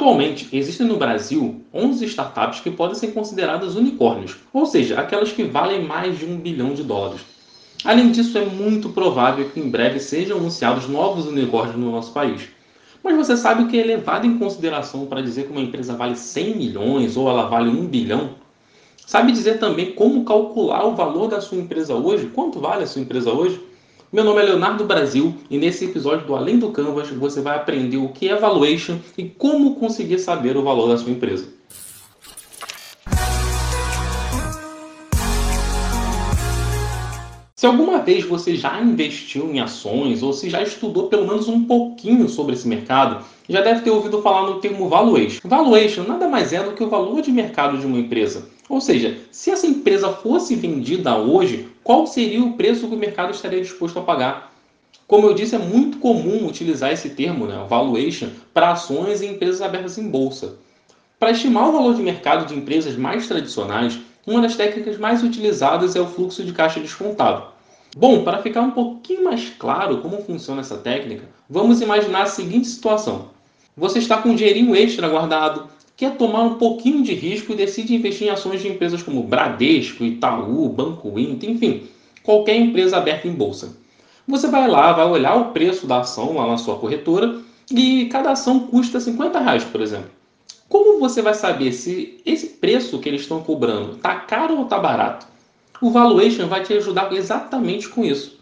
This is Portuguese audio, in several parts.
Atualmente, existem no Brasil 11 startups que podem ser consideradas unicórnios, ou seja, aquelas que valem mais de um bilhão de dólares. Além disso, é muito provável que em breve sejam anunciados novos unicórnios no nosso país. Mas você sabe o que é levado em consideração para dizer que uma empresa vale 100 milhões ou ela vale 1 bilhão? Sabe dizer também como calcular o valor da sua empresa hoje? Quanto vale a sua empresa hoje? Meu nome é Leonardo Brasil e nesse episódio do Além do Canvas você vai aprender o que é valuation e como conseguir saber o valor da sua empresa. Se alguma vez você já investiu em ações ou se já estudou pelo menos um pouquinho sobre esse mercado, já deve ter ouvido falar no termo valuation. Valuation nada mais é do que o valor de mercado de uma empresa. Ou seja, se essa empresa fosse vendida hoje, qual seria o preço que o mercado estaria disposto a pagar? Como eu disse, é muito comum utilizar esse termo, né, valuation, para ações e empresas abertas em bolsa. Para estimar o valor de mercado de empresas mais tradicionais, uma das técnicas mais utilizadas é o fluxo de caixa descontado. Bom, para ficar um pouquinho mais claro como funciona essa técnica, vamos imaginar a seguinte situação. Você está com um dinheirinho extra guardado, quer tomar um pouquinho de risco e decide investir em ações de empresas como Bradesco, Itaú, Banco Inter, enfim, qualquer empresa aberta em bolsa. Você vai lá, vai olhar o preço da ação lá na sua corretora e cada ação custa 50 reais, por exemplo. Como você vai saber se esse preço que eles estão cobrando está caro ou está barato? O valuation vai te ajudar exatamente com isso.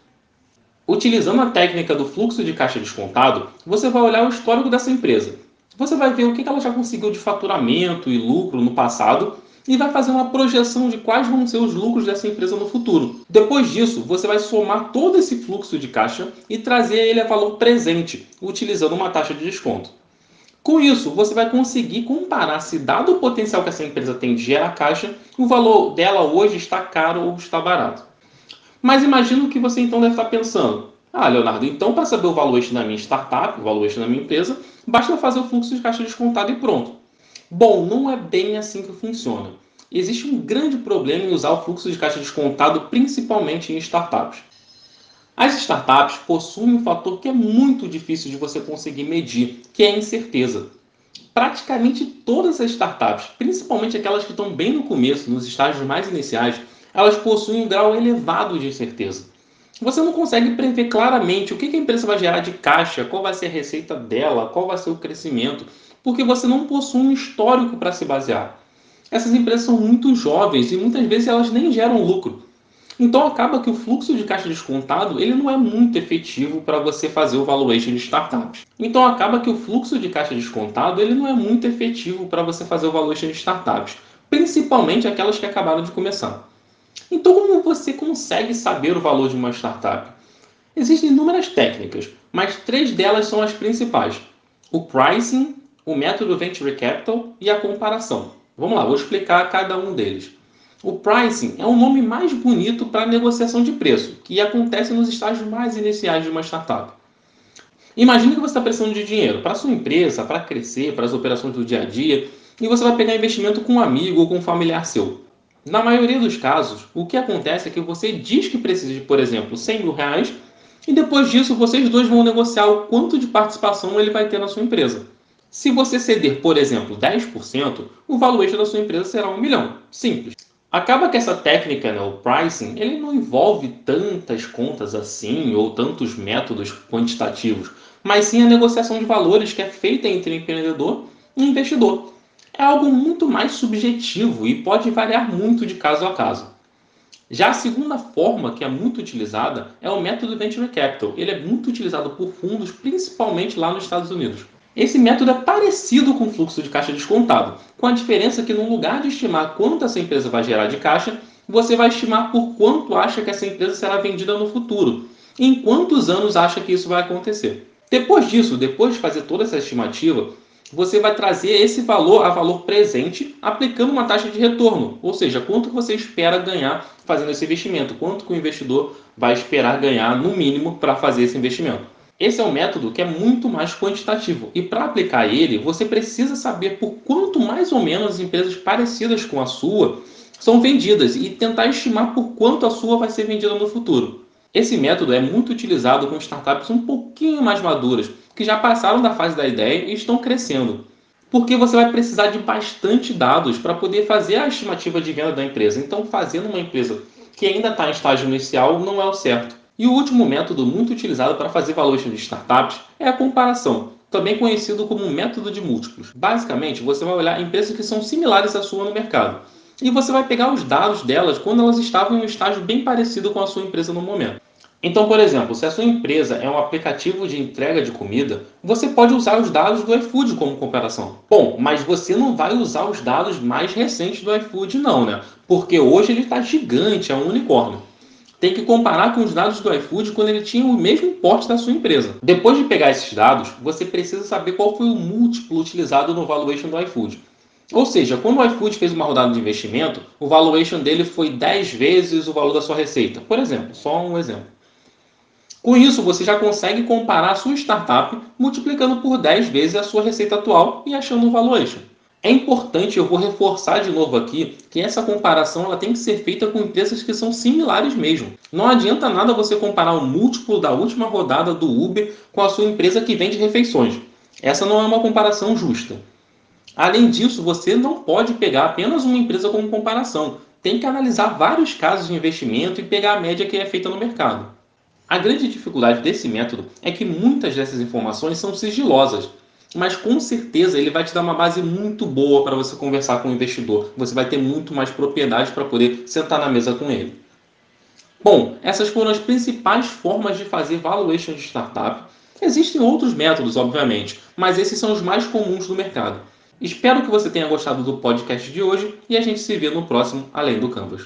Utilizando a técnica do fluxo de caixa descontado, você vai olhar o histórico dessa empresa. Você vai ver o que ela já conseguiu de faturamento e lucro no passado e vai fazer uma projeção de quais vão ser os lucros dessa empresa no futuro. Depois disso, você vai somar todo esse fluxo de caixa e trazer ele a valor presente, utilizando uma taxa de desconto. Com isso, você vai conseguir comparar se, dado o potencial que essa empresa tem de gerar caixa, o valor dela hoje está caro ou está barato. Mas imagino que você então deve estar pensando: ah, Leonardo, então para saber o valuation da minha startup, o valuation da minha empresa, basta fazer o fluxo de caixa descontado e pronto. Bom, não é bem assim que funciona. Existe um grande problema em usar o fluxo de caixa descontado, principalmente em startups. As startups possuem um fator que é muito difícil de você conseguir medir, que é a incerteza. Praticamente todas as startups, principalmente aquelas que estão bem no começo, nos estágios mais iniciais, elas possuem um grau elevado de incerteza. Você não consegue prever claramente o que a empresa vai gerar de caixa, qual vai ser a receita dela, qual vai ser o crescimento, porque você não possui um histórico para se basear. Essas empresas são muito jovens e muitas vezes elas nem geram lucro. Então acaba que o fluxo de caixa descontado ele não é muito efetivo para você fazer o valuation de startups. Então acaba que o fluxo de caixa descontado ele não é muito efetivo para você fazer o valuation de startups, principalmente aquelas que acabaram de começar. Então como você consegue saber o valor de uma startup? Existem inúmeras técnicas, mas três delas são as principais: o pricing, o método venture capital e a comparação. Vamos lá, vou explicar cada um deles. O pricing é um nome mais bonito para negociação de preço, que acontece nos estágios mais iniciais de uma startup. Imagine que você está precisando de dinheiro para sua empresa, para crescer, para as operações do dia a dia, e você vai pegar investimento com um amigo ou com um familiar seu. Na maioria dos casos, o que acontece é que você diz que precisa de, por exemplo, 100 mil reais, e depois disso vocês dois vão negociar o quanto de participação ele vai ter na sua empresa. Se você ceder, por exemplo, 10%, o valuation da sua empresa será um milhão. Simples. Acaba que essa técnica, né, o pricing, ele não envolve tantas contas assim ou tantos métodos quantitativos, mas sim a negociação de valores que é feita entre empreendedor e investidor. É algo muito mais subjetivo e pode variar muito de caso a caso. Já a segunda forma que é muito utilizada é o método Venture Capital. Ele é muito utilizado por fundos, principalmente lá nos Estados Unidos. Esse método é parecido com o fluxo de caixa descontado, com a diferença que no lugar de estimar quanto essa empresa vai gerar de caixa, você vai estimar por quanto acha que essa empresa será vendida no futuro, em quantos anos acha que isso vai acontecer. Depois disso, depois de fazer toda essa estimativa, você vai trazer esse valor a valor presente aplicando uma taxa de retorno, ou seja, quanto você espera ganhar fazendo esse investimento, quanto que o investidor vai esperar ganhar no mínimo para fazer esse investimento. Esse é um método que é muito mais quantitativo e para aplicar ele, você precisa saber por quanto mais ou menos as empresas parecidas com a sua são vendidas e tentar estimar por quanto a sua vai ser vendida no futuro. Esse método é muito utilizado com startups um pouquinho mais maduras, que já passaram da fase da ideia e estão crescendo. Porque você vai precisar de bastante dados para poder fazer a estimativa de venda da empresa. Então, fazendo uma empresa que ainda está em estágio inicial não é o certo. E o último método muito utilizado para fazer valuation de startups é a comparação, também conhecido como método de múltiplos. Basicamente, você vai olhar empresas que são similares à sua no mercado. E você vai pegar os dados delas quando elas estavam em um estágio bem parecido com a sua empresa no momento. Então, por exemplo, se a sua empresa é um aplicativo de entrega de comida, você pode usar os dados do iFood como comparação. Bom, mas você não vai usar os dados mais recentes do iFood, não, né? Porque hoje ele está gigante, é um unicórnio. Tem que comparar com os dados do iFood quando ele tinha o mesmo porte da sua empresa. Depois de pegar esses dados, você precisa saber qual foi o múltiplo utilizado no valuation do iFood. Ou seja, quando o iFood fez uma rodada de investimento, o valuation dele foi 10 vezes o valor da sua receita. Por exemplo, só um exemplo. Com isso, você já consegue comparar a sua startup multiplicando por 10 vezes a sua receita atual e achando um valuation. É importante, eu vou reforçar de novo aqui, que essa comparação ela tem que ser feita com empresas que são similares mesmo. Não adianta nada você comparar o múltiplo da última rodada do Uber com a sua empresa que vende refeições. Essa não é uma comparação justa. Além disso, você não pode pegar apenas uma empresa como comparação. Tem que analisar vários casos de investimento e pegar a média que é feita no mercado. A grande dificuldade desse método é que muitas dessas informações são sigilosas, mas com certeza ele vai te dar uma base muito boa para você conversar com o investidor. Você vai ter muito mais propriedade para poder sentar na mesa com ele. Bom, essas foram as principais formas de fazer valuation de startup. Existem outros métodos, obviamente, mas esses são os mais comuns do mercado. Espero que você tenha gostado do podcast de hoje e a gente se vê no próximo Além do Canvas.